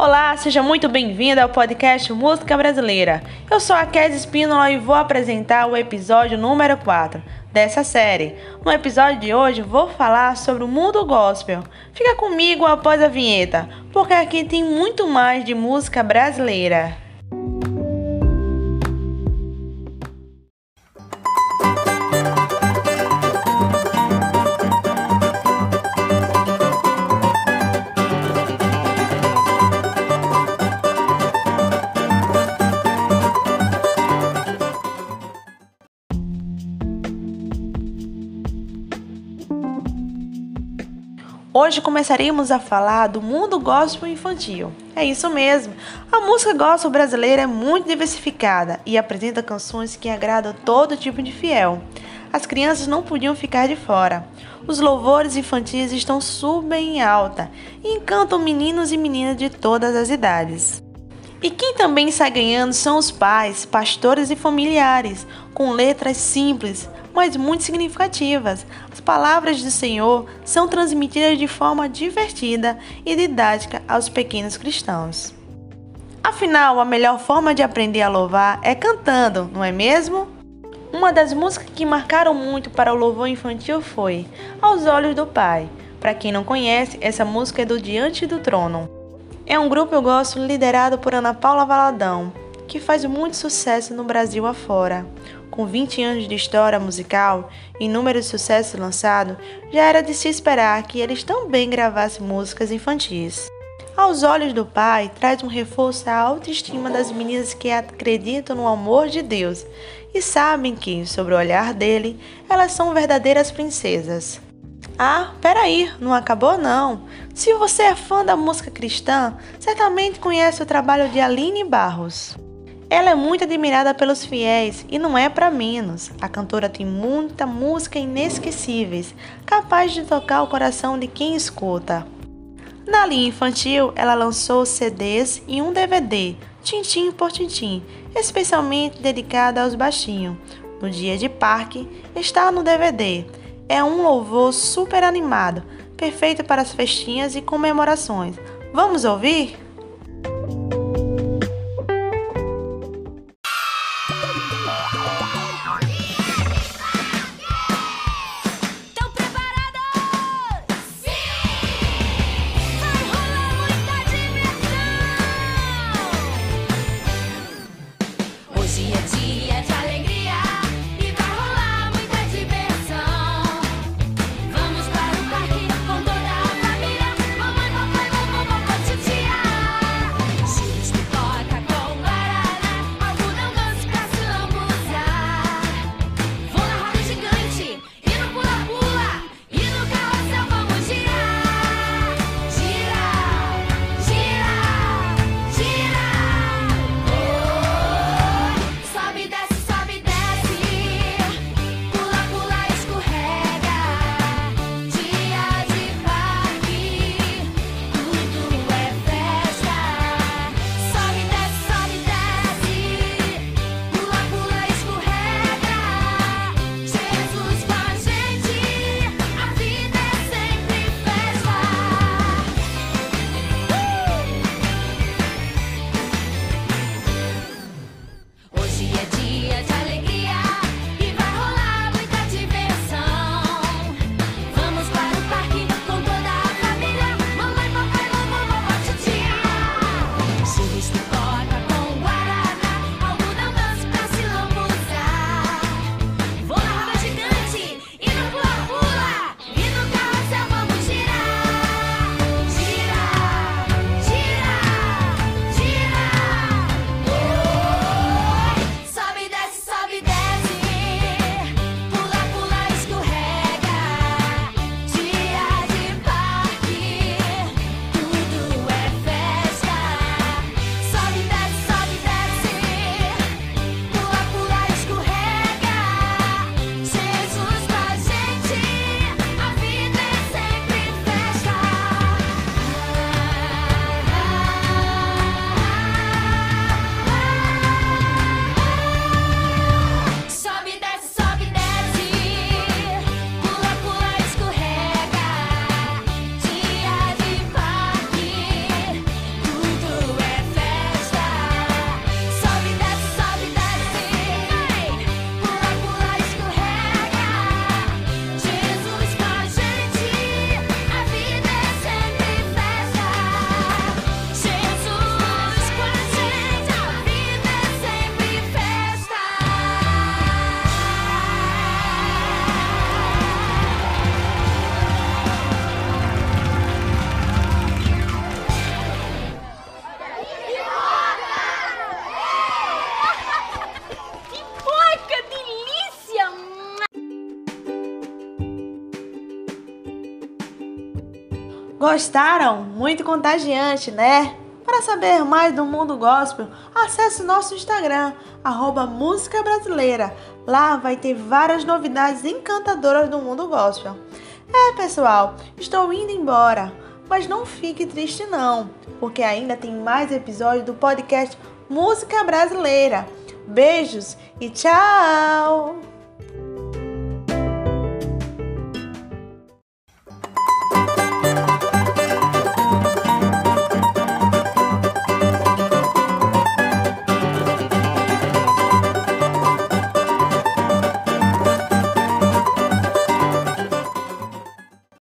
Olá, seja muito bem-vindo ao podcast Música Brasileira. Eu sou a Kes Espínola e vou apresentar o episódio número 4 dessa série. No episódio de hoje vou falar sobre o mundo gospel. Fica comigo após a vinheta, porque aqui tem muito mais de música brasileira. Hoje começaremos a falar do mundo gospel infantil. É isso mesmo. A música gospel brasileira é muito diversificada e apresenta canções que agradam todo tipo de fiel. As crianças não podiam ficar de fora. Os louvores infantis estão super em alta e encantam meninos e meninas de todas as idades. E quem também sai ganhando são os pais, pastores e familiares, com letras simples, mas muito significativas. As palavras do Senhor são transmitidas de forma divertida e didática aos pequenos cristãos. Afinal, a melhor forma de aprender a louvar é cantando, não é mesmo? Uma das músicas que marcaram muito para o louvor infantil foi Aos Olhos do Pai. Para quem não conhece, essa música é do Diante do Trono. É um grupo eu gosto liderado por Ana Paula Valadão, que faz muito sucesso no Brasil afora. Com 20 anos de história musical e inúmeros sucessos lançados, já era de se esperar que eles também gravassem músicas infantis. Aos olhos do pai, traz um reforço à autoestima das meninas que acreditam no amor de Deus e sabem que, sobre o olhar dele, elas são verdadeiras princesas. Ah, peraí, não acabou não. Se você é fã da música cristã, certamente conhece o trabalho de Aline Barros. Ela é muito admirada pelos fiéis e não é para menos. A cantora tem muita música inesquecíveis, capaz de tocar o coração de quem escuta. Na linha infantil, ela lançou CDs e um DVD, Tintim por Tintim, especialmente dedicado aos baixinhos. No dia de parque, está no DVD é um louvor super animado, perfeito para as festinhas e comemorações. Vamos ouvir? Gostaram? Muito contagiante, né? Para saber mais do mundo gospel, acesse nosso Instagram, arroba Música Brasileira. Lá vai ter várias novidades encantadoras do mundo gospel. É, pessoal, estou indo embora, mas não fique triste não, porque ainda tem mais episódios do podcast Música Brasileira. Beijos e tchau!